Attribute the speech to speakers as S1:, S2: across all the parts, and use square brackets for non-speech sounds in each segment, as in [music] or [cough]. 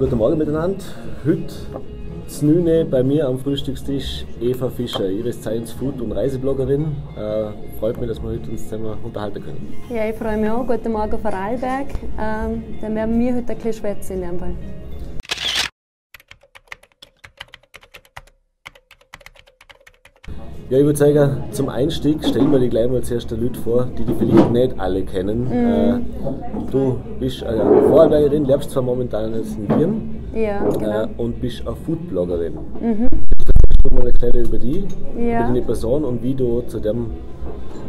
S1: guten Morgen miteinander. Heute Znüne bei mir am Frühstückstisch Eva Fischer, ihre Science Food und Reisebloggerin. Äh, freut mich, dass wir heute uns zusammen unterhalten können.
S2: Ja, ich freue mich auch. Guten Morgen von Arlberg. Ähm, dann werden wir heute ein bisschen schwätzen in dem Fall.
S1: Ja, ich würde sagen, zum Einstieg stellen wir die gleich mal zuerst die Leute vor, die die vielleicht nicht alle kennen. Mhm. Äh, du bist eine Vorarlbergerin, lebst zwar momentan in Wien
S2: ja, genau.
S1: äh, und bist eine Foodbloggerin. Mhm. Du mal ein über die, ja. über deine Person und wie du zu dem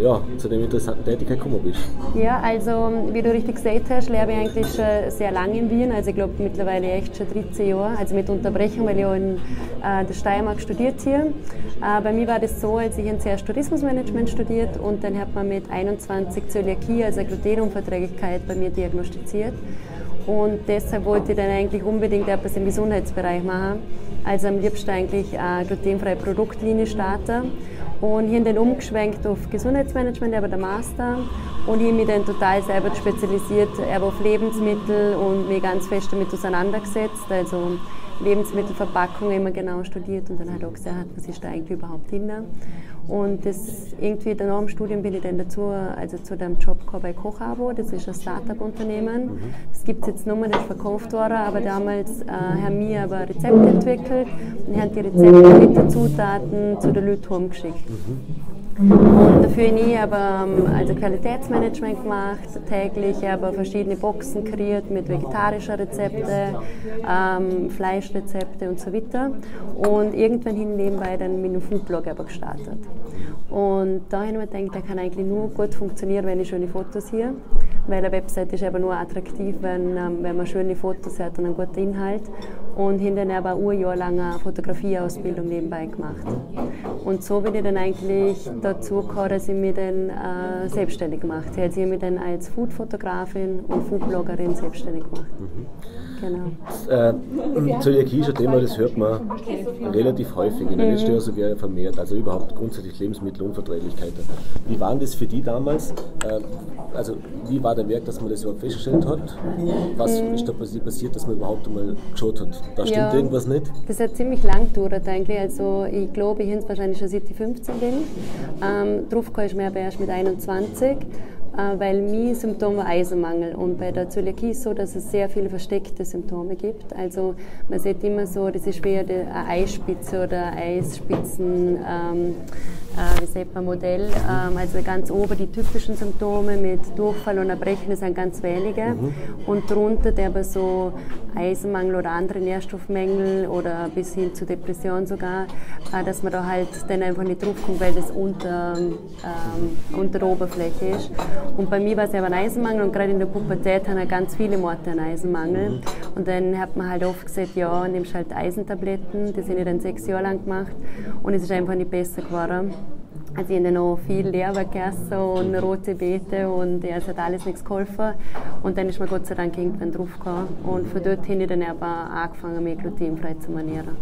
S1: ja, zu dem interessanten Tätigkeit gekommen bist.
S2: Ja, also wie du richtig gesagt hast, lebe ich eigentlich schon sehr lange in Wien, also ich glaube mittlerweile echt schon 13 Jahre, also mit Unterbrechung, weil ich auch in äh, der Steiermark studiert hier. Äh, bei mir war das so, als ich in zuerst Tourismusmanagement studiert und dann hat man mit 21 Zöliakie, also Glutenunverträglichkeit bei mir diagnostiziert. Und deshalb wollte ich dann eigentlich unbedingt etwas im Gesundheitsbereich machen. Also am liebsten eigentlich eine glutenfreie Produktlinie starten. Und hier dann umgeschwenkt auf Gesundheitsmanagement, aber der Master. Und ich habe mich dann total selber spezialisiert, aber auf Lebensmittel und mich ganz fest damit auseinandergesetzt. Also Lebensmittelverpackung immer genau studiert und dann halt auch gesagt, was ist da eigentlich überhaupt drin. Und das irgendwie dann nach dem Studium bin ich dann dazu, also zu dem Job gekommen bei Kochabo, das ist ein Start-up-Unternehmen. Mhm. Das gibt es jetzt nur, das verkauft worden, aber damals äh, haben wir aber Rezepte entwickelt und haben die Rezepte mit den Zutaten zu den Leuten geschickt. Mhm. Dafür ich aber ähm, also Qualitätsmanagement gemacht, täglich aber verschiedene Boxen kreiert mit vegetarischen Rezepten, ähm, Fleischrezepte und so weiter. Und irgendwann hin nebenbei dann mit einem Foodblog aber gestartet. Und da habe ich mir gedacht, der kann eigentlich nur gut funktionieren, wenn ich schöne Fotos hier. Weil eine Website ist eben nur attraktiv, wenn, ähm, wenn man schöne Fotos hat und einen guten Inhalt. Und dann aber ein Jahr lang eine Fotografieausbildung nebenbei gemacht. Und so bin ich dann eigentlich dazu gekommen, dass ich mich dann äh, selbstständig gemacht habe. Ich habe mich dann als Foodfotografin und Foodbloggerin selbstständig gemacht. Mhm.
S1: Genau. Äh, Zöliakie ist ein Thema, das hört man relativ häufig in den letzten Jahren sogar vermehrt. Also überhaupt grundsätzlich Lebensmittelunverträglichkeiten. Wie waren das für die damals? Äh, also wie war der Werk, dass man das überhaupt festgestellt hat? Was mhm. ist da passiert, dass man überhaupt einmal geschaut hat? Da stimmt ja, irgendwas nicht?
S2: Das hat ziemlich lang gedauert eigentlich. Also ich glaube, ich habe es wahrscheinlich schon seit ich 15 bin. Ähm, drauf kam ich mir aber erst mit 21 äh, weil mein Symptom war Eisenmangel. Und bei der Zöliakie ist so, dass es sehr viele versteckte Symptome gibt. Also man sieht immer so, das ist wie eine Eisspitze oder Eisspitzen. Ähm, äh, wie sagt man, Modell. Ähm, also ganz oben die typischen Symptome mit Durchfall und Erbrechen, das sind ganz wenige. Mhm. Und darunter der aber so Eisenmangel oder andere Nährstoffmängel oder bis hin zu Depression sogar, äh, dass man da halt dann einfach nicht draufkommt, weil das unter, ähm, unter der Oberfläche ist. Und bei mir war es ein Eisenmangel und gerade in der Pubertät haben ganz viele Morte einen Eisenmangel. Mhm. Und dann hat man halt oft gesagt, ja, nimmst halt Eisentabletten, das habe ich dann sechs Jahre lang gemacht und es ist einfach nicht besser geworden. Also ich habe noch viel Lehrwerk gegessen und rote Beete und ja, es hat alles nichts geholfen. Und dann ist mir Gott sei Dank irgendwann draufgekommen. Und von dort habe ich dann aber angefangen, mich glutenfrei zu ernähren.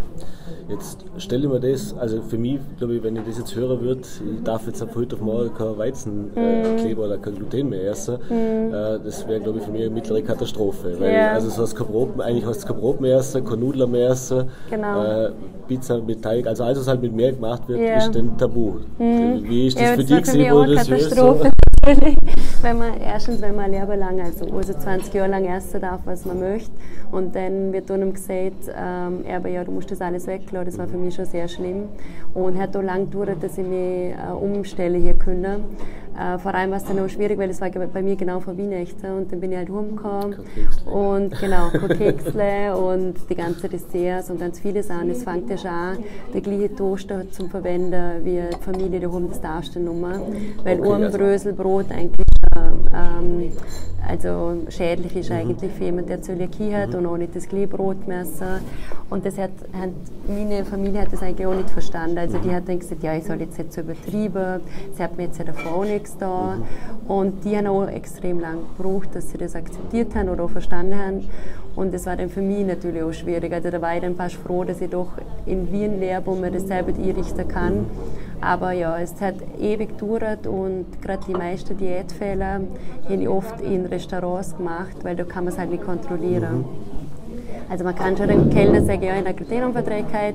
S1: Jetzt stelle ich mir das, also für mich, glaube ich, wenn ich das jetzt hören würde, ich darf jetzt ab heute auf morgen kein Weizenkleber äh, mm. oder kein Gluten mehr essen, mm. das wäre, glaube ich, für mich eine mittlere Katastrophe. Weil, yeah. also so hast kein Brot, eigentlich hast du kein Brot mehr essen, keine Nudeln mehr essen,
S2: genau. äh,
S1: Pizza mit Teig, also alles, was halt mit mehr gemacht wird, yeah. ist dann tabu. Mm. Wie ist das ja, für dich gewesen,
S2: wo das Katastrophe. [laughs] wenn man erstens, wenn man ein Leben lang, also, also 20 Jahre lang essen darf, was man möchte, und dann wird einem gesagt, ähm, aber ja, du musst das alles weglassen. Das war für mich schon sehr schlimm und hat auch lange gedauert, dass ich mich äh, umstellen hier können. Äh, vor allem war es dann auch schwierig, weil es war bei mir genau vor Weihnachten und dann bin ich halt rumgekommen und genau, Kekse und die ganzen Desserts und ganz viele Sachen. Es fängt ja schon an, der gleiche Toaster zum Verwenden wie die Familie das darfst du nicht mehr, weil okay, also Bröselbrot eigentlich ähm, also schädlich ist mhm. eigentlich für jemanden, der Zöliakie hat mhm. und auch nicht das Gleichbrot mehr essen. Und das hat, hat, meine Familie hat das eigentlich auch nicht verstanden. Also die mhm. hat dann gesagt, ja, ich soll jetzt nicht so übertrieben, sie hat mir jetzt ja davor nichts da. Und die haben auch extrem lange gebraucht, dass sie das akzeptiert haben oder auch verstanden haben. Und das war dann für mich natürlich auch schwierig. Also da war ich dann fast froh, dass ich doch in Wien lebe, wo man das selber einrichten kann. Mhm. Aber ja, es hat ewig gedauert und gerade die meisten Diätfehler habe ich oft in Restaurants gemacht, weil da kann man es halt nicht kontrollieren. Mhm. Also man kann schon den Kellner sagen, ja, in der Glutenunverträglichkeit,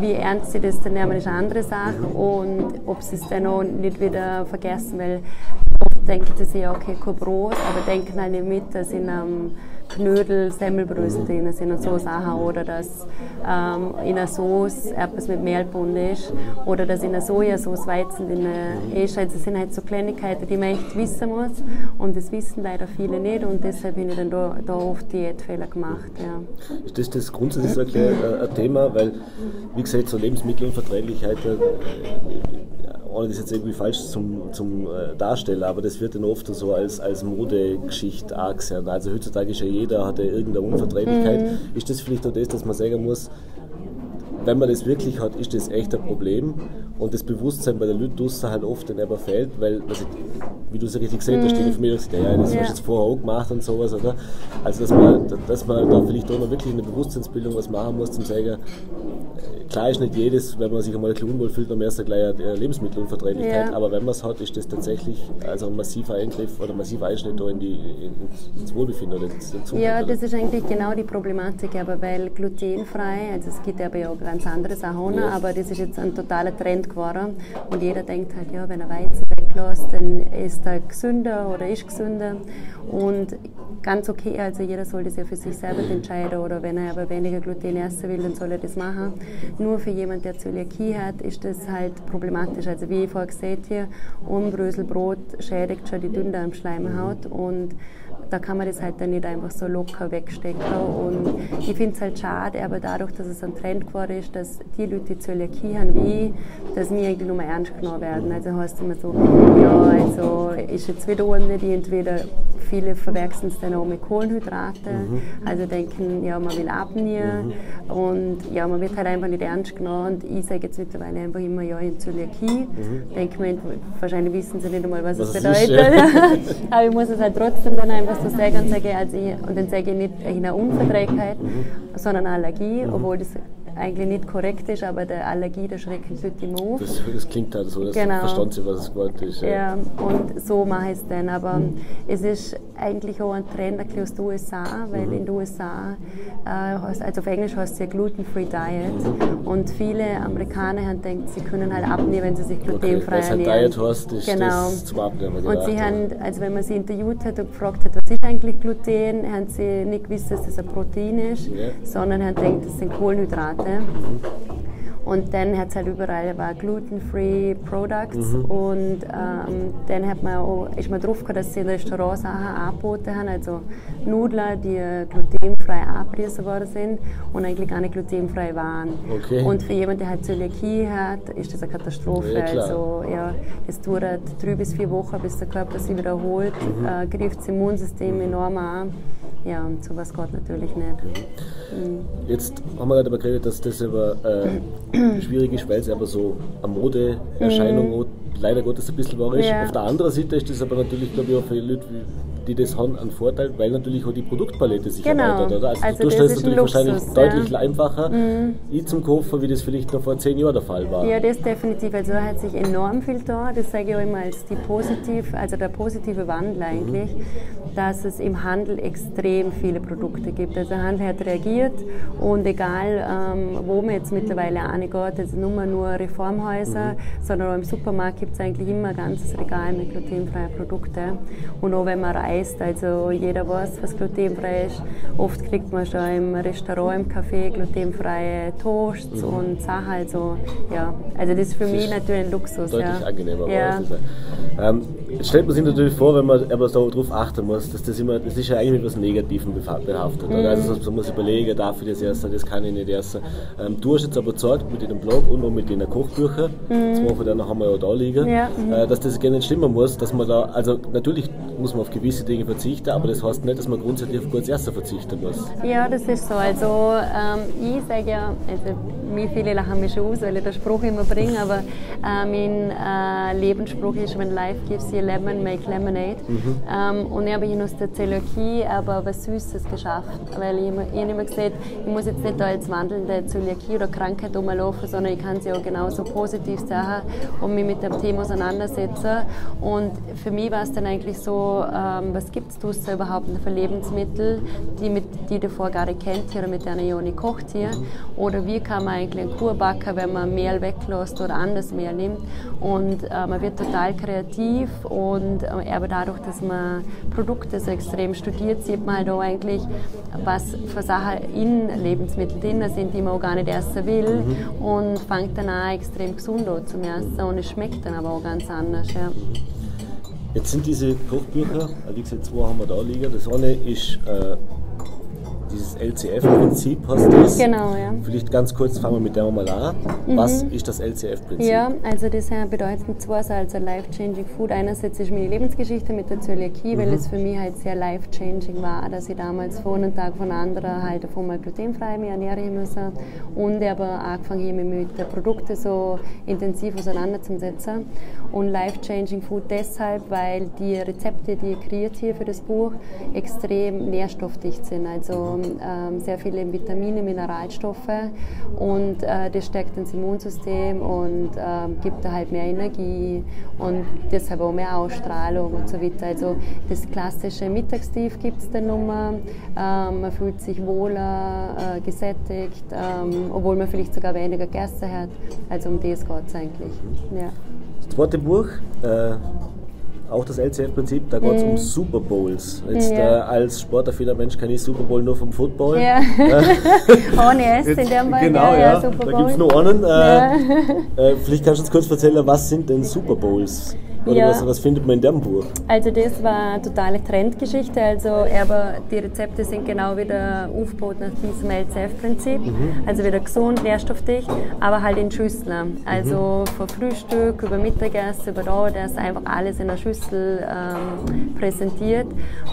S2: wie ernst sie das dann nehmen, ist eine andere Sache und ob sie es dann auch nicht wieder vergessen, weil oft denken sie, ja, okay, kein Brot, aber denken halt nicht mit, dass in einem Knödel, Semmelbrösel drin sind und so Sachen. Oder dass ähm, in einer Sauce etwas mit Mehl gebunden ist. Oder dass in einer Sojasauce Weizen drin ist. Also das sind halt so Kleinigkeiten, die man echt wissen muss. Und das wissen leider viele nicht. Und deshalb habe ich dann da, da oft Diätfehler gemacht. Ja.
S1: Ist das, das grundsätzlich ein, ein Thema? Weil, wie gesagt, so Lebensmittelunverträglichkeit ohne das jetzt irgendwie falsch zum, zum äh, Darstellen, aber das wird dann oft so als, als Modegeschichte angesehen. Also heutzutage ist ja jeder, hat ja irgendeine Unverträglichkeit. Mhm. Ist das vielleicht auch das, dass man sagen muss, wenn man das wirklich hat, ist das echt ein Problem. Und das Bewusstsein bei den Leuten halt oft dann aber fehlt, weil, also, wie du es richtig gesehen hast, mhm. die Familie sagt, ja, das ja. hast du jetzt vorher auch gemacht und sowas, oder? Also, dass man, dass man da vielleicht auch noch wirklich in der Bewusstseinsbildung was machen muss, zum sagen, klar ist nicht jedes, wenn man sich einmal ein unwohl fühlt, am ersten gleich eine Lebensmittelunverträglichkeit, ja. aber wenn man es hat, ist das tatsächlich also ein massiver Eingriff oder ein massiver Einschnitt in die, ins Wohlbefinden oder ins
S2: Ja, das ist eigentlich genau die Problematik, aber weil glutenfrei, also es gibt aber ja auch ganz andere Sachen, ja. aber das ist jetzt ein totaler Trend geworden und jeder denkt halt, ja, wenn er Weizen weglässt, dann ist er gesünder oder ist gesünder und ganz okay, also jeder soll das ja für sich selber entscheiden oder wenn er aber weniger Gluten essen will, dann soll er das machen. Nur für jemanden, der Zöliakie hat, ist das halt problematisch. Also wie ich vorher gesagt habe, Unbröselbrot schädigt schon die Dünndarmschleimhaut und da kann man das halt dann nicht einfach so locker wegstecken. Und ich finde es halt schade, aber dadurch, dass es ein Trend geworden ist, dass die Leute, die Zöliakie haben, wie ich, dass wir eigentlich nur mehr ernst genommen werden. Also heißt immer so, ja, also ist jetzt wieder eine, die entweder viele verwechseln es dann auch mit Kohlenhydraten, mhm. also denken, ja, man will abnehmen mhm. und ja, man wird halt einfach nicht ernst genommen und ich sage jetzt mittlerweile einfach immer, ja, in Zöliakie, mhm. denke mir, wahrscheinlich wissen sie nicht einmal, was, was es bedeutet, ist, ja. [laughs] aber ich muss es halt trotzdem dann einfach so sagen und sage, also ich, und dann sage ich nicht eine Unverträglichkeit, mhm. sondern eine Allergie, mhm. obwohl das eigentlich nicht korrekt ist, aber der Allergie, der schreckt Leute immer auf.
S1: Das, das klingt halt so, dass genau. verstanden sie, was es Wort ist.
S2: Ja. ja. und so mache ich es dann. Aber mhm. es ist eigentlich auch ein Trend aus den USA, weil mhm. in den USA, äh, also auf Englisch heißt es ja Gluten-Free Diet. Mhm. Und viele Amerikaner haben gedacht, sie können halt abnehmen, wenn sie sich glutenfrei okay, ernähren.
S1: Diet heißt, ist genau. das zum Abnehmen.
S2: Und sie haben, also wenn man sie interviewt hat und gefragt hat, was ist eigentlich Gluten, haben sie nicht gewusst, dass das ein Protein ist, ja. sondern haben gedacht, das sind Kohlenhydrate. Monate. Und dann hat es halt überall war gluten-free Products mhm. und ähm, dann hat man auch, ist man drauf gekommen, dass sie in Restaurants Sachen angeboten haben, also Nudeln, die glutenfrei abgerissen worden sind und eigentlich gar nicht glutenfrei waren. Okay. Und für jemanden, der halt Zöliakie hat, ist das eine Katastrophe. Ja, also ja, es dauert drei bis vier Wochen, bis der Körper sich wieder erholt, mhm. äh, greift das Immunsystem enorm an. Ja, und sowas geht natürlich nicht.
S1: Mhm. Jetzt haben wir gerade darüber geredet, dass das aber äh, [clears throat] schwierig ist, weil es aber so eine Modeerscheinung mhm. leider Gottes ein bisschen war ist. Ja. Auf der anderen Seite ist das aber natürlich, glaube ich, auch für Leute wie die das haben, einen Vorteil, weil natürlich auch die Produktpalette sich genau. erweitert. Oder? Also, also du stellst natürlich Luxus, wahrscheinlich ja. deutlich einfacher mhm. ich zum Kaufen, wie das vielleicht noch vor zehn Jahren der Fall war.
S2: Ja, das definitiv. Also da hat sich enorm viel da. Das sage ich auch immer als die positiv, also der positive Wandel eigentlich, mhm. dass es im Handel extrem viele Produkte gibt. Also der Handel hat reagiert und egal, ähm, wo man jetzt mittlerweile angeht, also nur nur Reformhäuser, mhm. sondern auch im Supermarkt gibt es eigentlich immer ein ganzes Regal mit glutenfreien Produkten. Und auch wenn man reist, heißt. Also jeder weiß, was glutenfrei ist. Oft kriegt man schon im Restaurant, im Café glutenfreie Toasts mhm. und Sachen. Also, ja. also das ist für das mich ist natürlich ein Luxus.
S1: Deutlich ja. angenehmer. Ja. Ähm, stellt man sich natürlich vor, wenn man aber darauf achten muss, dass das immer, das ist ja eigentlich mit etwas Negativem behaftet. Mhm. Also man muss überlegen, darf ich das essen, das kann ich nicht essen. Ähm, du hast jetzt aber gezeigt mit deinem Blog und auch mit deinen Kochbüchern, mhm. zwei von denen haben wir ja da liegen, ja. Mhm. Äh, dass das gerne nicht stimmen muss, dass man da, also natürlich muss man auf gewisse Dinge verzichten, aber das heißt nicht, dass man grundsätzlich auf kurz Essen verzichten muss.
S2: Ja, das ist so. Also ähm, ich sage ja, also mich viele lachen mich schon aus, weil ich den Spruch immer bringe, aber äh, mein äh, Lebensspruch ist, when life gives you lemon, make lemonade. Mhm. Ähm, und ich habe hier aus der Zöliakie aber was Süßes geschafft, weil ich, immer, ich habe immer gesagt, ich muss jetzt nicht als wandelnde Zöliakie oder Krankheit rumlaufen, sondern ich kann sie auch genauso positiv sagen und mich mit dem Thema auseinandersetzen. Und für mich war es dann eigentlich so, ähm, was gibt es überhaupt für Lebensmittel, die, mit, die davor gar nicht kennt oder mit denen ich auch nicht kocht hier? Oder wie kann man eigentlich einen Kuh backen, wenn man Mehl weglässt oder anders Mehl nimmt? Und äh, man wird total kreativ und äh, aber dadurch, dass man Produkte so extrem studiert, sieht man halt auch eigentlich, was für Sachen in Lebensmitteln drin sind, die man auch gar nicht essen will mhm. und fängt dann an extrem gesund an zum Essen und es schmeckt dann aber auch ganz anders. Ja.
S1: Jetzt sind diese Kochbücher, wie gesagt, zwei haben wir da liegen. Das eine ist äh, dieses LCF-Prinzip hast du das.
S2: Genau, ja.
S1: Vielleicht ganz kurz fangen wir mit dem mal an. Mhm. Was ist das LCF-Prinzip?
S2: Ja, also das bedeutet zwei Sachen, also Life-Changing Food. Einerseits ist meine Lebensgeschichte mit der Zöliakie, mhm. weil es für mich halt sehr life-changing war, dass ich damals von einem Tag von anderen halt auf einmal glutenfrei mich ernähren musste und aber angefangen habe, mich mit den Produkten so intensiv auseinanderzusetzen. Und Life-Changing Food deshalb, weil die Rezepte, die ich kreiert hier für das Buch, extrem nährstoffdicht sind. Also ähm, sehr viele Vitamine, Mineralstoffe und äh, das stärkt das Immunsystem und ähm, gibt da halt mehr Energie und deshalb auch mehr Ausstrahlung und so weiter. Also das klassische Mittagstief gibt es dann nochmal. Ähm, man fühlt sich wohler, äh, gesättigt, ähm, obwohl man vielleicht sogar weniger gegessen hat. Also um das geht es eigentlich. Ja.
S1: Das zweite Buch, äh auch das LCF-Prinzip, da geht es mhm. um Super Bowls. Jetzt ja. äh, als sportaffiner Mensch kenne ich Super Bowl nur vom Football.
S2: Ja. [laughs] Ohne S in dem Fall.
S1: Genau, ja. ja. Da gibt es nur einen. Äh, äh, vielleicht kannst du uns kurz erzählen, was sind denn Super Bowls? Oder ja. was, was, findet man in dem Buch?
S2: Also das war eine totale Trendgeschichte. Also aber die Rezepte sind genau wieder aufgebaut nach diesem LCF-Prinzip. Mhm. Also wieder gesund, nährstoffdicht, aber halt in Schüsseln. Also mhm. von Frühstück über Mittagessen, über da, das einfach alles in einer Schüssel ähm, präsentiert,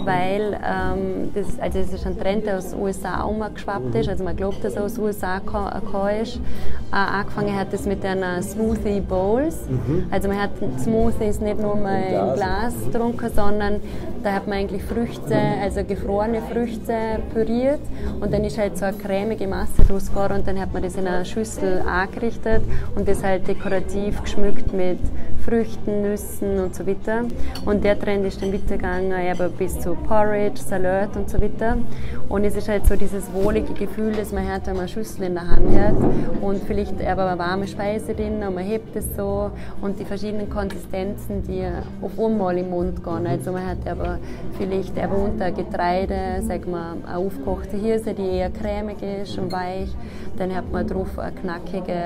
S2: weil ähm, das, also das ist ein Trend, der aus den USA umgeschwappt ist. Mhm. Also man glaubt, dass er aus den USA gekommen ist. Äh, angefangen hat es mit den Smoothie Bowls. Mhm. Also man hat Smoothies nicht nur mal im Glas getrunken, sondern da hat man eigentlich Früchte, also gefrorene Früchte püriert und dann ist halt so eine cremige Masse draus geworden und dann hat man das in einer Schüssel angerichtet und das halt dekorativ geschmückt mit Früchten, Nüssen und so weiter. Und der Trend ist dann weitergegangen, eben bis zu Porridge, Salat und so weiter. Und es ist halt so dieses wohlige Gefühl, das man hat, wenn man eine Schüssel in der Hand hat und vielleicht aber eine warme Speise drin und man hebt es so und die verschiedenen Konsistenzen, die auf einmal im Mund gehen. Also man hat aber vielleicht unter Getreide, sagen wir, eine aufgekochte Hirse, die eher cremig ist und weich. Dann hat man drauf eine knackige,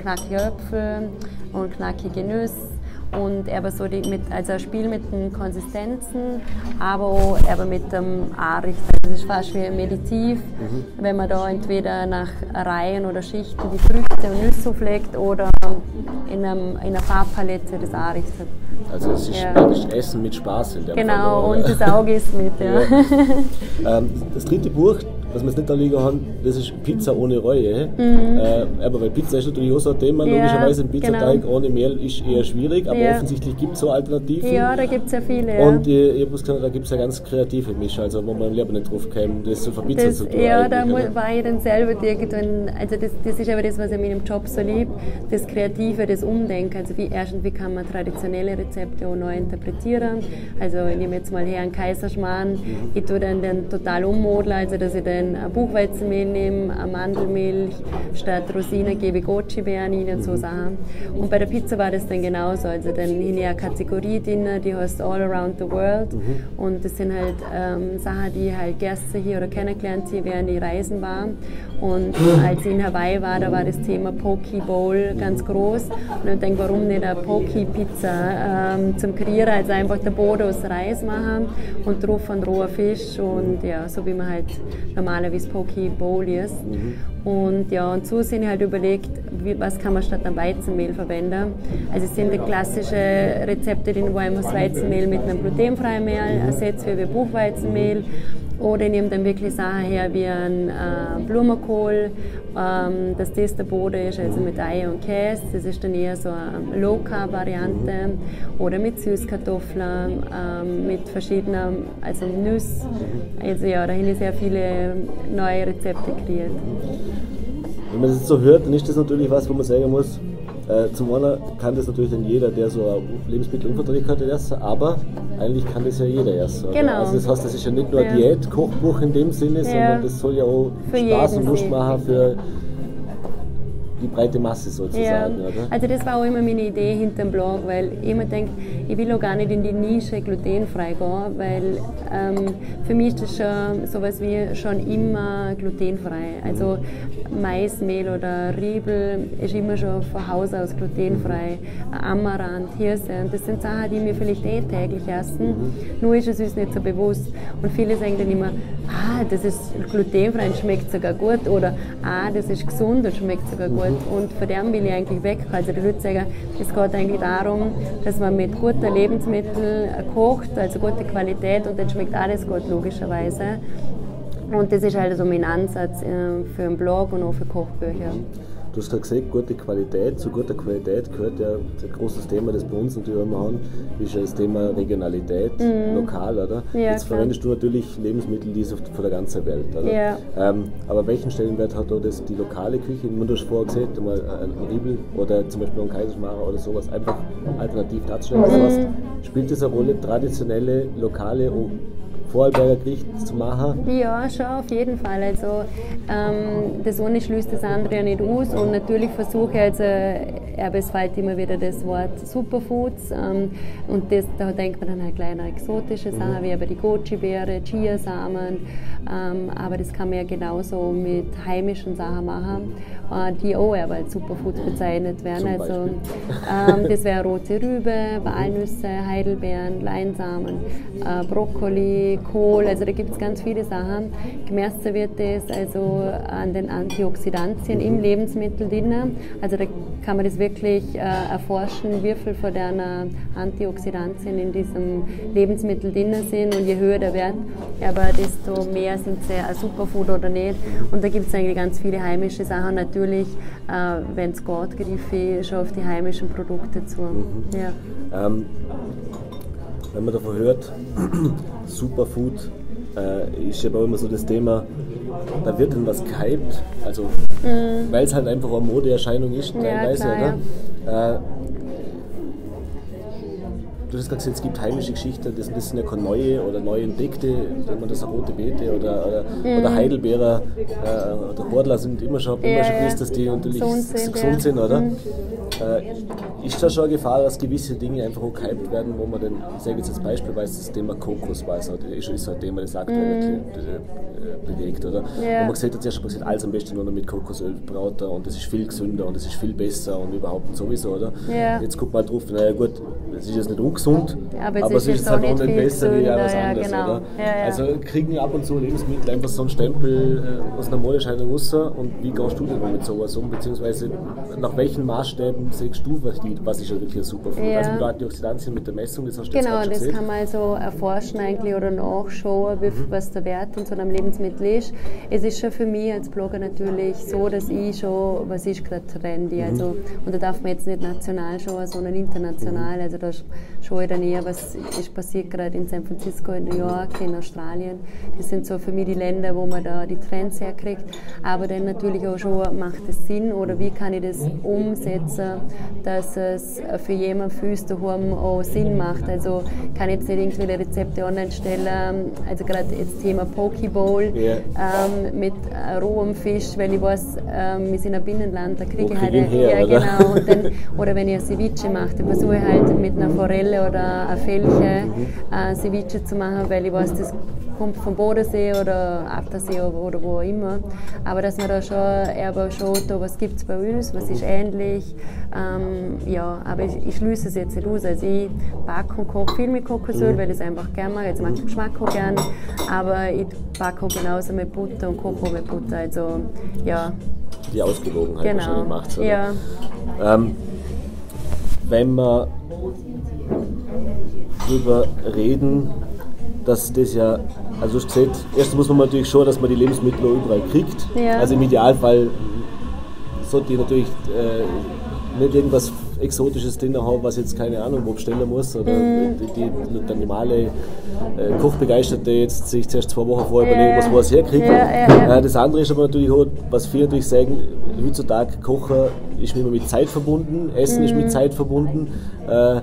S2: knackige Äpfel und knackige Nüsse und eben so die mit, also ein Spiel mit den Konsistenzen, aber auch eben mit dem Anrichten. Das ist fast wie meditativ, mhm. wenn man da entweder nach Reihen oder Schichten die Früchte und Nüsse auflegt oder in, einem, in einer Farbpalette das anrichtet.
S1: Also es ist ja. Essen mit Spaß in der
S2: Genau, Fall, und das Auge ist mit, [laughs] ja. [laughs]
S1: Ähm, das dritte Buch, was wir jetzt nicht da liegen haben, das ist Pizza ohne Reue. Mhm. Äh, aber weil Pizza ist natürlich auch so ein Thema, logischerweise ein Pizzateig genau. ohne Mehl ist eher schwierig, aber offensichtlich gibt es so Alternativen.
S2: Ja, da gibt es ja viele.
S1: Und äh, ich muss da gibt es ja ganz kreative Mischer, also wo man im Leben nicht drauf käme, das so für Pizza
S2: das,
S1: zu tun.
S2: Ja, da oder? war ich dann selber irgendwann, also das, das ist aber das, was ich in meinem Job so liebe, das Kreative, das Umdenken. Also wie, erstens, wie kann man traditionelle Rezepte auch neu interpretieren. Also ich nehme jetzt mal her einen Kaiserschmarrn, mhm. ich tue dann den total ummodeln, also dass ich dann Buchweizenmehl nehme, Mandelmilch, statt Rosinen gebe ich Goji-Beeren rein und so Sachen. Und bei der Pizza war das dann genauso. Also dann habe ich eine Kategorie drin, die heißt All Around the World. Mhm. Und das sind halt ähm, Sachen, die ich halt Gäste hier oder kennengelernt habe, während ich reisen war. Und als ich in Hawaii war, da war das Thema Poke Bowl ganz groß. Und ich denke, warum nicht eine Poke Pizza ähm, zum Kreieren, also einfach den Boden aus Reis machen und drauf ein roher Fisch und ja, so wie man halt normal normalerweise Poke Bowl ist. Mhm. Und ja, und so sind halt überlegt, wie, was kann man statt am Weizenmehl verwenden. Also es sind klassische Rezepte drin, wo man das Weizenmehl mit einem glutenfreien Mehl ersetzt, wie Buchweizenmehl. Oder ich nehme dann wirklich Sachen her wie ein äh, Blumenkohl, ähm, dass das der Boden ist, also mit Eier und Käse. Das ist dann eher so eine Low-Carb-Variante. Oder mit Süßkartoffeln, ähm, mit verschiedenen, also Nüssen. Also ja, da habe ich sehr viele neue Rezepte kreiert.
S1: Wenn man das so hört, dann ist das natürlich was, wo man sagen muss, äh, zum einen kann das natürlich dann jeder, der so eine Lebensmittelunverträglichkeit hat, essen, aber eigentlich kann das ja jeder essen.
S2: Genau.
S1: Also das heißt, das ist ja nicht nur ein ja. Diät-Kochbuch in dem Sinne, ja. sondern das soll ja auch für Spaß und Lust machen für die breite Masse sozusagen. Ja. Oder?
S2: Also das war auch immer meine Idee hinter dem Blog, weil ich immer denke, ich will auch gar nicht in die Nische glutenfrei gehen, weil ähm, für mich ist das schon sowas wie schon immer glutenfrei. Also Maismehl oder Riebel ist immer schon von Haus aus glutenfrei. Amaranth, Hirse, das sind Sachen, die wir vielleicht eh täglich essen, mhm. nur ist es uns nicht so bewusst. Und viele sagen dann immer, ah, das ist glutenfrei und schmeckt sogar gut oder ah, das ist gesund und schmeckt sogar gut. Mhm. Und von dem will ich eigentlich weg. Also die Leute sagen, es geht eigentlich darum, dass man mit guten Lebensmitteln kocht, also gute Qualität und dann schmeckt alles gut, logischerweise. Und das ist halt so mein Ansatz äh, für einen Blog und auch für Kochbücher.
S1: Du hast gerade gesagt, gute Qualität. Zu guter Qualität gehört ja ein großes Thema, das bei uns natürlich immer haben, ist ja das Thema Regionalität, mhm. lokal, oder? Ja, Jetzt klar. verwendest du natürlich Lebensmittel, die sind von der ganzen Welt, oder? Ja. Ähm, aber welchen Stellenwert hat da das, die lokale Küche? Du hast vorher gesagt, mal ein Riebel oder zum Beispiel ein Kaiserschmarrer oder sowas, einfach alternativ darzustellen. Mhm. Das heißt, spielt das eine Rolle, traditionelle, lokale Vorarlberger Gericht zu machen?
S2: Ja, schon auf jeden Fall. Also ähm, das eine schließt das andere ja nicht aus und natürlich versuche ich also, aber es fällt immer wieder das Wort Superfoods ähm, und das, da denkt man dann halt gleich an exotische Sachen, mhm. wie aber die Goji-Beere, Chiasamen, ähm, aber das kann man ja genauso mit heimischen Sachen machen, äh, die auch aber als Superfoods bezeichnet werden. also ähm, das wäre [laughs] rote Rübe, Walnüsse, Heidelbeeren, Leinsamen, äh, Brokkoli, Kohl, also da gibt es ganz viele Sachen. Gemessen wird es also an den Antioxidantien im Lebensmittel drin. Also da kann man das wirklich äh, erforschen, wie viel von den Antioxidantien in diesem Lebensmittel drin sind und je höher der Wert, aber desto mehr sind sie ein Superfood oder nicht. Und da gibt es eigentlich ganz viele heimische Sachen. Natürlich, äh, wenn es geht, greife ich schon auf die heimischen Produkte zu. Mhm.
S1: Ja. Ähm, wenn man davon hört, [clears throat] Superfood äh, ist ja auch immer so das Thema, da wird dann was gehypt, also mhm. weil es halt einfach eine Modeerscheinung ist teilweise, ja, klar, ja. Äh, du hast gesagt, es gibt heimische Geschichten, das, das sind ja keine neue oder neu entdeckte, wenn man das rote Beete oder, oder, mhm. oder Heidelbeerer äh, oder Bordler sind immer schon, ja, immer schon gewusst, dass die natürlich gesund sind, gesund sind oder? Mhm. Äh, ist da schon eine Gefahr, dass gewisse Dinge einfach auch gehypt werden, wo man dann, ich sage jetzt als Beispiel, weil das Thema Kokos war, ist, ist so ein Thema, das aktuell mm. Bewegt, oder? Yeah. Wo man gesagt hat, ja schon passiert, alles am besten nur noch mit Kokosöl braut und das ist viel gesünder und das ist viel besser und überhaupt und sowieso, oder? Yeah. Jetzt guckt man drauf, naja gut, es ist jetzt nicht ungesund, aber, aber es ist, jetzt halt auch nicht besser wie alles ja, anderes, genau. oder? Ja, also kriegen ja ab und zu Lebensmittel einfach so einen Stempel äh, aus einer Modescheine raus und wie gehst du denn mit sowas um, beziehungsweise nach welchen Maßstäben siehst du, was, was ist ja wirklich super Food? Ja. Also mit Antioxidantien, mit der Messung, das hast du
S2: Genau,
S1: das
S2: gesehen. kann man also erforschen eigentlich oder nachschauen, mhm. was der Wert in so einem Lebensmittel ist. Es ist schon für mich als Blogger natürlich so, dass ich schon, was ist gerade trendy, mhm. also, und da darf man jetzt nicht national schauen, sondern international, mhm. also da schaue ich dann eher, was ist passiert gerade in San Francisco, in New York, in Australien. Das sind so für mich die Länder, wo man da die Trends herkriegt, aber dann natürlich auch schon, macht es Sinn oder wie kann ich das umsetzen, dass es für jemanden fürs daheim auch Sinn macht. Also kann jetzt nicht irgendwelche Rezepte online stellen, also gerade jetzt Thema Pokeball yeah. ähm, mit rohem Fisch, weil ich weiß, ähm, wir sind ein Binnenland, da kriege ich halt, her, ja, genau, dann, oder wenn ich ein Ceviche mache, dann versuche ich halt mit einer Forelle oder eine Felche mhm. äh, Ceviche zu machen, weil ich weiß, das kommt vom Bodensee oder Attersee oder wo auch immer. Aber dass man da schon aber schaut, was gibt es bei uns, was ist ähnlich. Ähm, ja, aber ich, ich schließe es jetzt nicht aus. Also ich backe und koche viel mit Kokosöl, weil ich es einfach gerne mache. Jetzt mag ich den Geschmack auch gerne. Aber ich backe auch genauso mit Butter und auch mit Butter. Also ja.
S1: Die Ausgewogenheit
S2: genau.
S1: wahrscheinlich macht.
S2: Ja.
S1: Ähm, wenn wir darüber reden, dass das ja also gesehen, erstens muss man natürlich schauen, dass man die Lebensmittel überall kriegt. Ja. Also im Idealfall sollte ich natürlich äh, nicht irgendwas Exotisches drin haben, was jetzt keine Ahnung wo bestellen muss. Oder mm. die, der normale äh, Kochbegeisterte jetzt sich zuerst zwei Wochen vorher überlegen, was wo es herkriegt. Äh, das andere ist aber natürlich auch, was viele natürlich sagen, heutzutage Kochen ist immer mit Zeit verbunden, Essen mm. ist mit mhm. Zeit verbunden. Äh,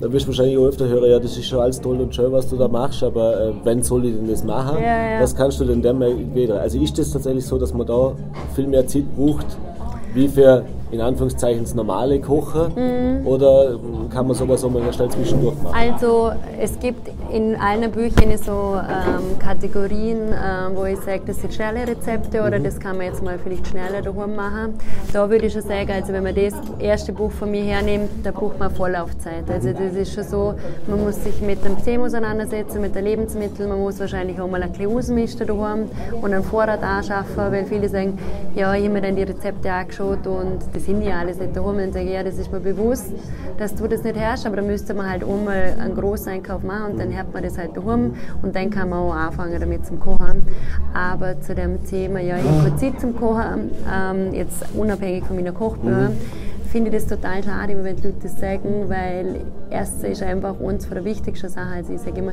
S1: da wirst du wahrscheinlich auch öfter hören, ja, das ist schon alles toll und schön, was du da machst, aber äh, wenn soll ich denn das machen? Ja, ja. Was kannst du denn dann wieder? Also ist das tatsächlich so, dass man da viel mehr Zeit braucht, wie für in Anführungszeichen normale Kochen mhm. oder kann man sowas auch mal schnell zwischendurch machen?
S2: Also es gibt in allen Büchern so ähm, Kategorien, äh, wo ich sage, das sind schnelle Rezepte oder mhm. das kann man jetzt mal vielleicht schneller daheim machen. Da würde ich schon sagen, also wenn man das erste Buch von mir hernimmt, da braucht man Vorlaufzeit. Also das ist schon so, man muss sich mit dem Thema auseinandersetzen, mit den Lebensmitteln, man muss wahrscheinlich auch mal ein bisschen ausmischen daheim und einen Vorrat anschaffen, weil viele sagen, ja, ich habe mir dann die Rezepte angeschaut und das sind ja alles nicht daheim. Und sage, ja, das ist mir bewusst, dass du das nicht hast, aber dann müsste man halt auch mal einen großen Einkauf machen und dann hat man das halt daheim und dann kann man auch anfangen damit zum Kochen. Aber zu dem Thema, ja, ich habe Zeit zum Kochen, ähm, jetzt unabhängig von meiner Kochbücher, mhm finde das total schade, wenn die Leute das sagen, weil Essen ist einfach uns von der wichtigsten Sache. Also ich sage immer,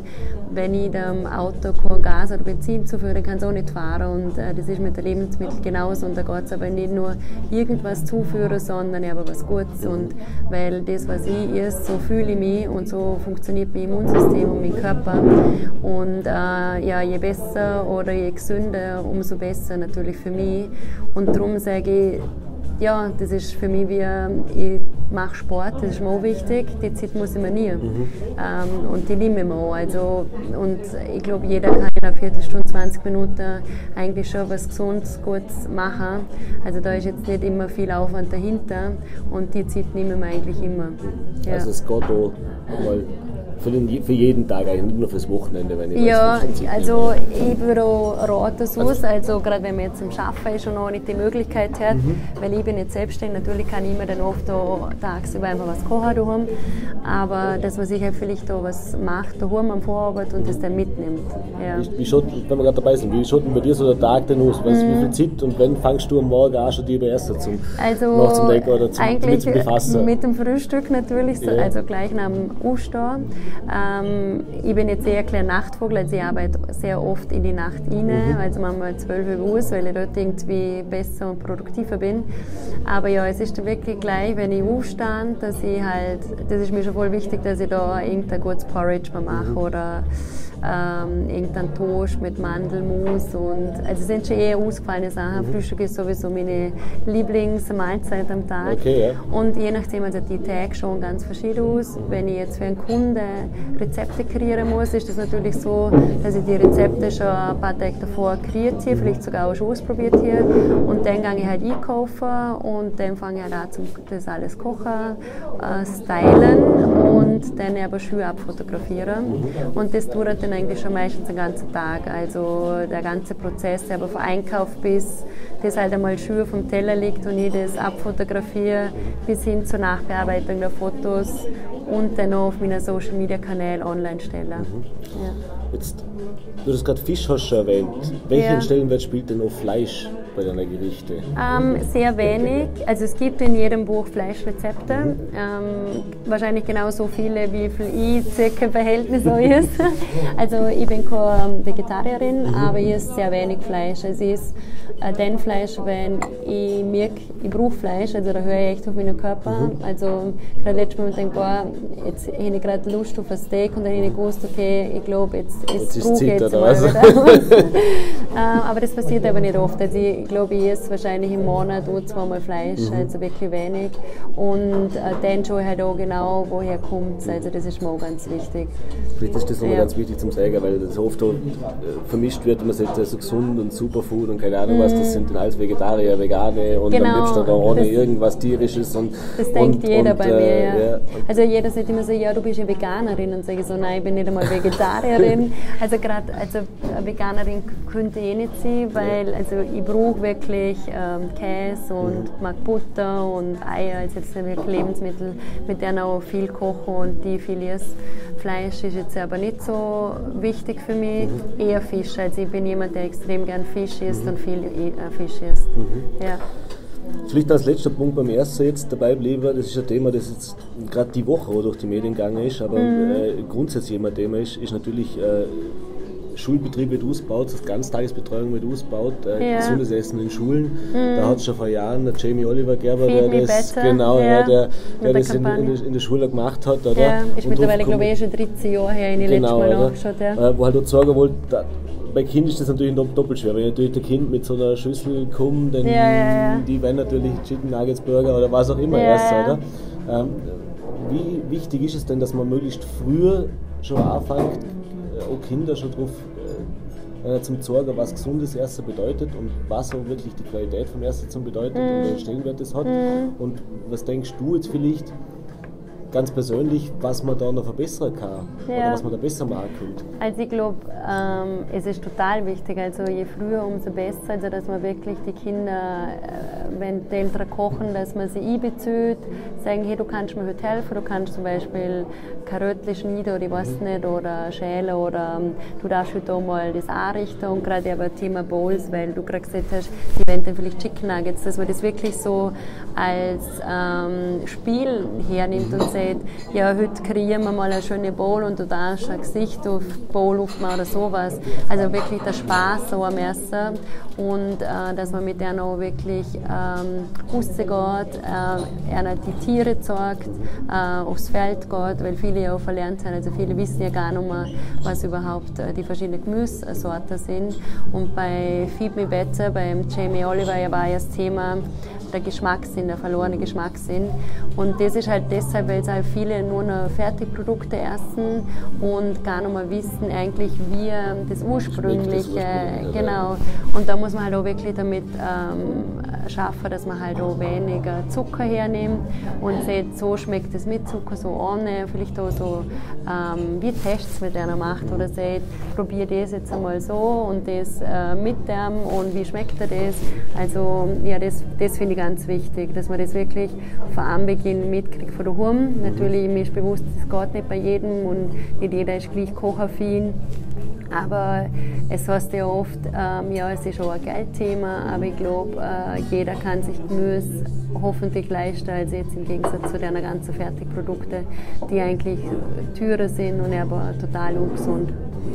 S2: wenn ich dem Auto kein Gas oder Benzin zuführe, kann es auch nicht fahren. Und äh, das ist mit den Lebensmitteln genauso. Und da geht es aber nicht nur irgendwas zuführen, sondern aber was Gutes. Und weil das, was ich esse, so fühle ich mich und so funktioniert mein Immunsystem und mein Körper. Und äh, ja, je besser oder je gesünder, umso besser natürlich für mich. Und darum sage ich, ja, das ist für mich wie, ich mache Sport, das ist mir auch wichtig, die Zeit muss ich mir nie. Mhm. Ähm, und die nehme ich mir auch. Also, und ich glaube, jeder kann in einer Viertelstunde, 20 Minuten eigentlich schon was Gesundes, Gutes machen. Also da ist jetzt nicht immer viel Aufwand dahinter und die Zeit nehmen wir eigentlich immer.
S1: Ja. Also es geht auch mal für, den, für jeden Tag, eigentlich nicht nur fürs Wochenende, wenn ich
S2: Ja, also ich würde raten so, also, also gerade wenn man jetzt im Schaffen ist und noch nicht die Möglichkeit hat, mhm. weil ich bin jetzt selbstständig, natürlich kann ich mir dann oft da tagsüber einfach was kochen daheim, aber dass man sich halt vielleicht da was macht daheim am Vorarbeit und das dann mitnimmt. Ja.
S1: Wie, wie schaut, wenn wir gerade dabei sind, wie schaut denn bei dir so der Tag denn aus? Was, mhm. Wie viel Zeit und wenn fangst du am Morgen an schon die erste zum,
S2: also
S1: zum Denken oder zum,
S2: eigentlich mit befassen? Mit dem Frühstück natürlich, ja. also gleich nach dem Aufstehen. Ähm, ich bin jetzt eher ein Nachtvogel, also ich arbeite sehr oft in die Nacht rein, mhm. also manchmal 12 Uhr aus, weil ich dort irgendwie besser und produktiver bin. Aber ja, es ist dann wirklich gleich, wenn ich aufstehe, dass ich halt, das ist mir schon voll wichtig, dass ich da irgendein gutes Porridge mache mhm. oder ähm, irgendein Toast mit Mandelmus und also es sind schon eher ausgefallene Sachen. Mhm. Frühstück ist sowieso meine Lieblingsmahlzeit am Tag.
S1: Okay, ja.
S2: Und je nachdem, also die Tage schon ganz verschieden aus. Wenn ich jetzt für einen Kunden Rezepte kreieren muss, ist das natürlich so, dass ich die Rezepte schon ein paar Tage davor kreiert habe, vielleicht sogar auch schon ausprobiert habe. Und dann gehe ich halt einkaufen und dann fange ich halt an, zum, das alles kochen, äh, stylen und dann aber schön abfotografieren. Und das dauert dann eigentlich schon meistens den ganzen Tag. Also der ganze Prozess, aber von Einkauf bis das halt einmal schön vom Teller liegt und ich das abfotografiere, bis hin zur Nachbearbeitung der Fotos und dann noch auf meinen Social Media Kanälen online stellen. Mhm.
S1: Ja. Jetzt, du hast gerade Fisch hast schon erwähnt. Welchen ja. Stellenwert spielt denn noch Fleisch bei deinen Gerichten?
S2: Ähm, sehr wenig. Also es gibt in jedem Buch Fleischrezepte. Mhm. Ähm, wahrscheinlich genauso viele, wie viel ich circa Verhältnis so [laughs] ist. also ich bin keine Vegetarierin, mhm. aber ich esse sehr wenig Fleisch. Also ich esse äh, dann Fleisch, wenn ich merke, ich brauche Fleisch. Also da höre ich echt auf meinen Körper. Mhm. Also gerade letztes Mal denke ich, boah, jetzt hätte ich gerade Lust auf ein Steak und dann hätte ich gewusst, okay, ich glaube, jetzt,
S1: jetzt
S2: ist es
S1: jetzt
S2: mal wieder. [laughs] [laughs] äh, aber das passiert aber nicht oft. Also ich glaube, ich esse wahrscheinlich im Monat nur zweimal Fleisch, mhm. also wirklich wenig. Und äh, dann schaue ich halt auch genau, woher kommt es. Also das ist mir auch ganz wichtig.
S1: Vielleicht ist das nochmal ja. ganz wichtig zum sagen, weil das oft auch, äh, vermischt wird, man sagt, so gesund und Superfood und keine Ahnung mhm. was, das sind dann alles Vegetarier, Vegane und genau. am liebsten da ohne irgendwas Tierisches. Und,
S2: das denkt jeder und, bei mir, äh, ja. ja. Also jeder sagt immer so, ja, du bist ja Veganerin und sage ich so, nein, ich bin nicht einmal Vegetarierin. [laughs] also gerade, also Veganerin könnte ich eh nicht sein, weil also ich brauche wirklich ähm, Käse und mhm. mag Butter und Eier als jetzt wirklich Lebensmittel, mit denen auch viel koche und die viel esse. Fleisch ist jetzt aber nicht so wichtig für mich, mhm. eher Fisch. Also ich bin jemand, der extrem gern Fisch isst mhm. und viel äh, Fisch isst. Mhm. Ja.
S1: Vielleicht als letzter Punkt beim ersten jetzt dabei bleiben, das ist ein Thema, das jetzt gerade die Woche durch die Medien gegangen ist, aber mhm. äh, grundsätzlich immer ein Thema ist, ist natürlich äh, Schulbetrieb wird ausgebaut, das Ganztagesbetreuung wird ausgebaut, äh, ja. gesundes Essen in Schulen. Mhm. Da hat es schon vor Jahren der Jamie Oliver Gerber,
S2: der
S1: das, genau, ja. ja der, der das in, in, in, der Schule gemacht hat. Oder?
S2: Ja, ist und mittlerweile, glaube ich, schon 13 Jahre her, in die genau, letzte Mal nachgeschaut. Ja.
S1: Äh, wo halt auch sagen wollte, bei Kind ist das natürlich doppelt schwer. Wenn natürlich der Kind mit so einer Schüssel kommt, dann ja, die werden natürlich Chicken Nuggets Burger oder was auch immer essen, oder? Ähm, wie wichtig ist es denn, dass man möglichst früher schon anfängt, auch Kinder schon darauf äh, zum Zorgen, was gesundes Essen bedeutet und was auch wirklich die Qualität vom Essen zum bedeutet mm. und welchen Stellenwert das hat. Mm. Und was denkst du jetzt vielleicht, ganz persönlich, was man da noch verbessern kann ja. oder was man da besser machen könnte?
S2: Also ich glaube, ähm, es ist total wichtig, also je früher, umso besser, also dass man wirklich die Kinder, äh, wenn die Eltern kochen, dass man sie einbezieht, sagen, hey, du kannst mir heute helfen, du kannst zum Beispiel Karöttchen schneiden oder ich weiß mhm. nicht, oder schälen oder ähm, du darfst heute mal das anrichten und gerade aber Thema Bowls, weil du gerade gesagt hast, die wollen dann vielleicht Chicken Nuggets, dass man das wirklich so als ähm, Spiel hernimmt und sagt, sagt, ja, heute kreieren wir mal eine schöne Bowl und du darfst ein Gesicht auf die Bowl aufmachen oder sowas. Also wirklich der Spaß so am Essen und äh, dass man mit denen auch wirklich ähm, rausgeht, äh, ihnen die Tiere zeigt, äh, aufs Feld geht, weil viele ja auch verlernt haben. Also viele wissen ja gar nicht mehr, was überhaupt äh, die verschiedenen Gemüsesorten sind. Und bei Feed Me Better, beim Jamie Oliver, war ja das Thema, der Geschmackssinn, der verlorene Geschmackssinn. Und das ist halt deshalb, weil es halt viele nur noch Fertigprodukte essen und gar nicht mehr wissen eigentlich, wie das ursprüngliche, das ursprüngliche genau. Und da muss man halt auch wirklich damit ähm, schaffen, dass man halt auch weniger Zucker hernimmt und sieht, so schmeckt es mit Zucker, so ohne, vielleicht auch so ähm, wie Tests mit einer macht oder sieht, probier das jetzt einmal so und das äh, mit dem und wie schmeckt er das. Also ja, das, das finde ich ganz wichtig, dass man das wirklich von Anbeginn mitkriegt von daheim. Natürlich, mir ist bewusst, das geht nicht bei jedem und nicht jeder ist gleich kochaffin. Aber es heißt ja oft, ähm, ja, es ist auch ein Geldthema, aber ich glaube, äh, jeder kann sich Gemüse hoffentlich leisten, als jetzt im Gegensatz zu den ganzen Fertigprodukten, die eigentlich teurer sind und aber total ungesund.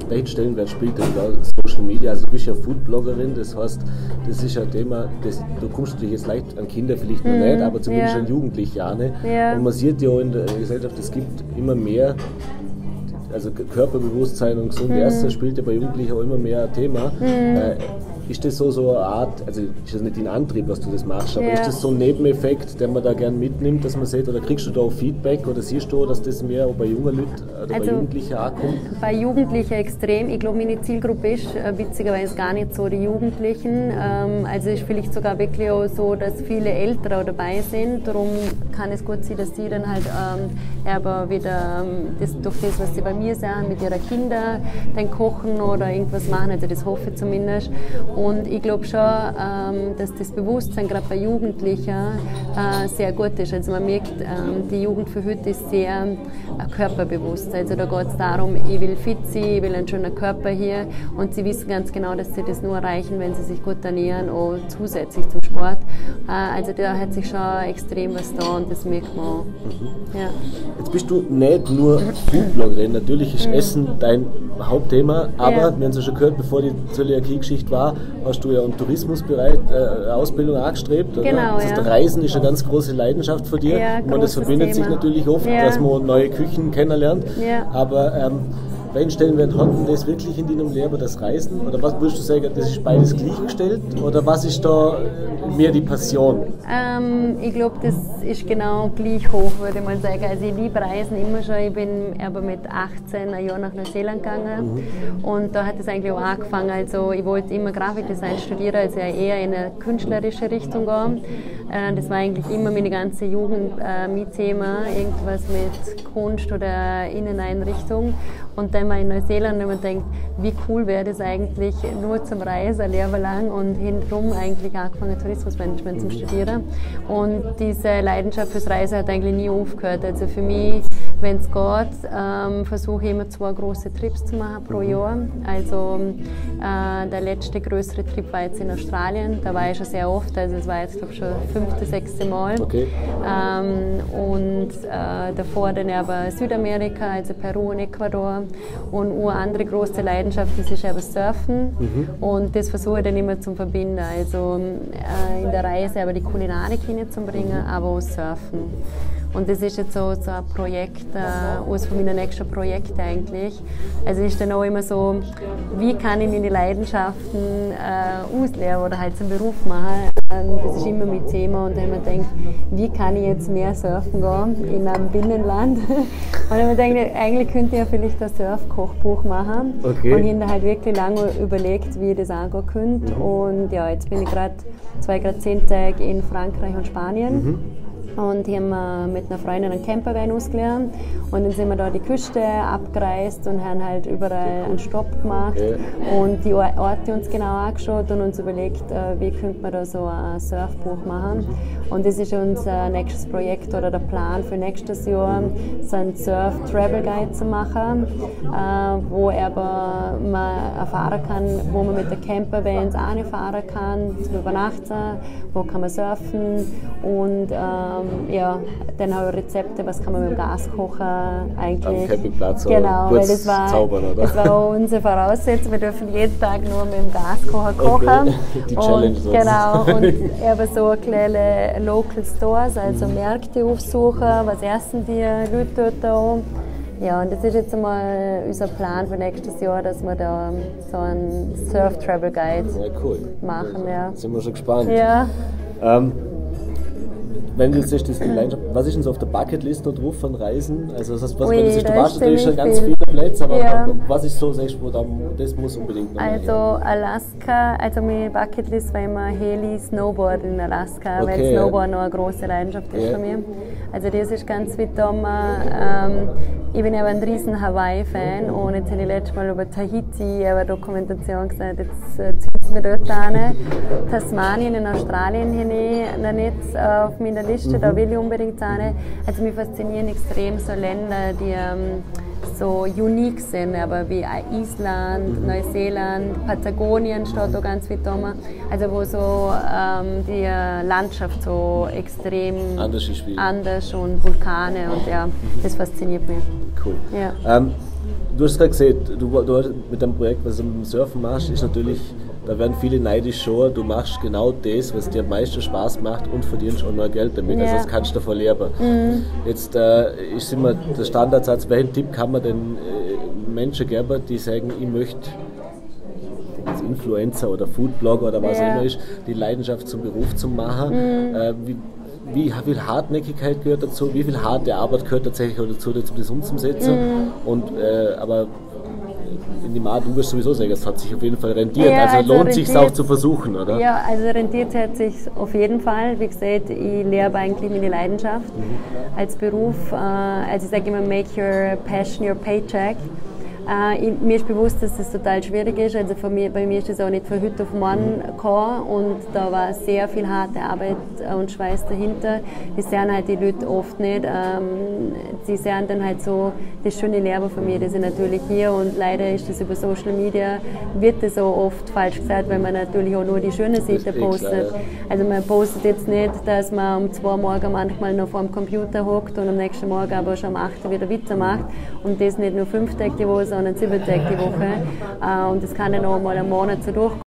S1: Welchen Stellenwert spielt denn da Social Media? Also du bist ja Foodbloggerin, das heißt, das ist ein Thema, das, du kommst natürlich jetzt leicht an Kinder vielleicht noch mm, nicht, aber zumindest ja. an Jugendliche auch nicht. Ja. Und man sieht ja in der Gesellschaft, es gibt immer mehr also Körperbewusstsein und gesund mhm. Essen spielt ja bei Jugendlichen auch immer mehr ein Thema. Mhm. Äh, ist das so, so eine Art, also ist das nicht dein Antrieb, was du das machst, aber ja. ist das so ein Nebeneffekt, den man da gern mitnimmt, dass man sieht, oder kriegst du da auch Feedback oder siehst du, dass das mehr auch bei jungen Leuten oder also bei Jugendlichen ankommt?
S2: Bei Jugendlichen extrem. Ich glaube, meine Zielgruppe ist äh, witzigerweise gar nicht so die Jugendlichen. Ähm, also ist vielleicht sogar wirklich auch so, dass viele Ältere dabei sind. Darum kann es gut sein, dass die dann halt ähm, aber wieder ähm, das, durch das, was sie bei mir sagen, mit ihren Kindern dann kochen oder irgendwas machen. Also das hoffe ich zumindest. Und ich glaube schon, ähm, dass das Bewusstsein gerade bei Jugendlichen äh, sehr gut ist. Also man merkt, ähm, die Jugend für heute ist sehr äh, körperbewusst. Also da geht es darum, ich will fit sein, ich will einen schönen Körper hier und sie wissen ganz genau, dass sie das nur erreichen, wenn sie sich gut ernähren und zusätzlich zum Sport. Äh, also da hat sich schon extrem was da und das merkt man auch. Mhm.
S1: Ja. Jetzt bist du nicht nur Foodbloggerin, natürlich ist mhm. Essen dein Hauptthema, aber ja. wir haben es ja schon gehört, bevor die Zöliakie-Geschichte war, hast du ja einen Tourismusbereich äh, Ausbildung angestrebt.
S2: Genau,
S1: das heißt,
S2: ja.
S1: Reisen ist eine ganz große Leidenschaft von dir.
S2: Ja,
S1: meine, das verbindet sich
S2: Thema.
S1: natürlich oft,
S2: Ja.
S1: dass man neue Küchen kennenlernt.
S2: Ja.
S1: Aber ähm, welchen Stellenwert hat denn das wirklich in deinem Leben, das Reisen? Oder was würdest du sagen, das ist beides gleichgestellt? Oder was ist da mehr die Passion?
S2: Ähm, ich glaube, das ist genau gleich hoch, würde man sagen. Also ich liebe Reisen immer schon. Ich bin aber mit 18 ein Jahr nach Neuseeland gegangen und da hat es eigentlich auch angefangen. Also ich wollte immer Grafikdesign studieren, also eher in eine künstlerische Richtung gehen. Äh, das war eigentlich immer meine ganze Jugend äh, mein Thema, irgendwas mit Kunst oder Inneneinrichtung. Und dann ich in Neuseeland man denkt, wie cool wäre das eigentlich, nur zum Reisen, ein Leben lang und hintenrum eigentlich angefangen Tourismusmanagement zu studieren. Und diese Leidenschaft fürs Reisen hat eigentlich nie aufgehört. Also für mich, wenn es geht, ähm, versuche ich immer zwei große Trips zu machen pro Jahr. Also äh, der letzte größere Trip war jetzt in Australien, da war ich schon sehr oft, also es war jetzt glaube ich schon das fünfte, sechste Mal.
S1: Okay.
S2: Ähm, und äh, davor dann aber Südamerika, also Peru und Ecuador. Und eine andere große Leidenschaft das ist aber Surfen. Und das versuche ich dann immer zu verbinden. Also äh, in der Reise aber die Kulinarik hinzubringen, aber auch Surfen. Und das ist jetzt so, so ein Projekt, äh, eines von meinen nächsten Projekten eigentlich. Also ist dann auch immer so, wie kann ich meine Leidenschaften äh, ausleben oder halt zum Beruf machen. Ähm, das ist immer mein Thema und dann man denkt, wie kann ich jetzt mehr surfen gehen in einem Binnenland? [laughs] und dann man denkt, eigentlich könnte ich ja vielleicht ein Surfkochbuch machen.
S1: Okay.
S2: Und ich habe halt wirklich lange überlegt, wie ich das angehen könnte. Und ja, jetzt bin ich gerade, zwei gerade zehn Tage in Frankreich und Spanien. Und hier haben wir mit einer Freundin einen Campervan ausgelernt. Und dann sind wir da die Küste abgereist und haben halt überall einen Stopp gemacht.
S1: Ja.
S2: Und die Or- Orte uns genau angeschaut und uns überlegt, äh, wie könnte man da so ein Surfbuch machen. Und das ist unser nächstes Projekt oder der Plan für nächstes Jahr, so einen Surf-Travel Guide zu machen, äh, wo aber man erfahren kann, wo man mit der Campervans anfahren kann, zum Übernachten, wo kann man surfen und ähm, ja, dann auch Rezepte, was kann man mit dem Gaskocher eigentlich.
S1: Am Campingplatz
S2: Genau, weil das war,
S1: zaubern, oder?
S2: das war auch unsere Voraussetzung. Wir dürfen jeden Tag nur mit dem Gaskocher kochen.
S1: Die Challenge
S2: und,
S1: sozusagen.
S2: genau, und eben so kleine Local Stores, also Märkte aufsuchen, was essen die Leute dort auch. Ja, und das ist jetzt einmal unser Plan für nächstes Jahr, dass wir da so einen Surf Travel Guide
S1: Ja, cool.
S2: machen. Ja.
S1: Sind wir schon gespannt.
S2: Ja.
S1: Ähm, wenn du jetzt siehst, das Leidenschaft, was ist denn so auf der Bucketlist noch drauf von Reisen? Also das heißt, was,
S2: Ui,
S1: wenn du siehst, du
S2: da
S1: warst natürlich schon ganz
S2: viel.
S1: viele Plätze, aber
S2: Ja.
S1: was ist so, sagst du, da, das muss unbedingt noch
S2: Also? Alaska, also meine Bucketlist war immer Heli Snowboard in Alaska, weil
S1: Okay, ja.
S2: Snowboard noch eine große Leidenschaft ist
S1: Ja.
S2: von mir. Also das ist ganz weit oben. Ähm, ich bin aber ein riesen Hawaii-Fan und jetzt habe ich letztes Mal über Tahiti eine Dokumentation gesehen, jetzt äh, es mir dort an. Tasmanien in Australien habe noch nicht äh, auf meiner Liste, da will ich unbedingt hin. Also mich faszinieren extrem so Länder, die ähm, so unique sind, aber wie Island, Neuseeland, Patagonien steht da ganz weit oben. Also wo so ähm, die Landschaft so extrem
S1: Anders ist wie-
S2: anders und Vulkane und ja, das fasziniert mich.
S1: Cool.
S2: Ja.
S1: Ähm, du hast gerade gesehen, du, du hast mit dem Projekt, was du mit dem Surfen machst, ist natürlich, da werden viele neidisch schon, du machst genau das, was dir am meisten Spaß macht und verdienst auch noch Geld damit. Also
S2: Ja.
S1: das kannst du davon leben. Jetzt äh, ist immer der Standardsatz, welchen Tipp kann man denn äh, Menschen geben, die sagen, ich möchte als Influencer oder Foodblogger oder was
S2: Ja.
S1: auch immer ist, die Leidenschaft zum Beruf zu machen. Äh, wie, wie viel Hartnäckigkeit gehört dazu, wie viel harte Arbeit gehört tatsächlich dazu, das umzusetzen. Und, äh, aber in die Mar, du wirst sowieso sagen, es hat sich auf jeden Fall rentiert.
S2: Ja,
S1: also,
S2: also
S1: lohnt sich auch zu versuchen, oder?
S2: Ja, also rentiert hat sich auf jeden Fall. Wie gesagt, ich lehre eigentlich meine Leidenschaft als Beruf. Äh, also ich sage immer, make your passion your paycheck. Äh, ich, mir ist bewusst, dass das total schwierig ist. Also mir, bei mir ist das auch nicht von heute auf morgen gekommen und da war sehr viel harte Arbeit und Schweiß dahinter. Das sehen halt die Leute oft nicht. Ähm, sie sehen dann halt so das schöne Leben von mir, das ist natürlich hier und leider ist das über Social Media, wird das so oft falsch gesagt, weil man natürlich auch nur die schöne Seite
S1: eh
S2: postet. Also man postet jetzt nicht, dass man um zwei Morgen manchmal noch vor dem Computer hockt und am nächsten Morgen aber schon um 8 Uhr wieder weitermacht und das nicht nur fünf Tage die Woche, sondern sieben Tage die Woche. Äh, Und das kann dann auch mal einen Monat so durchgehen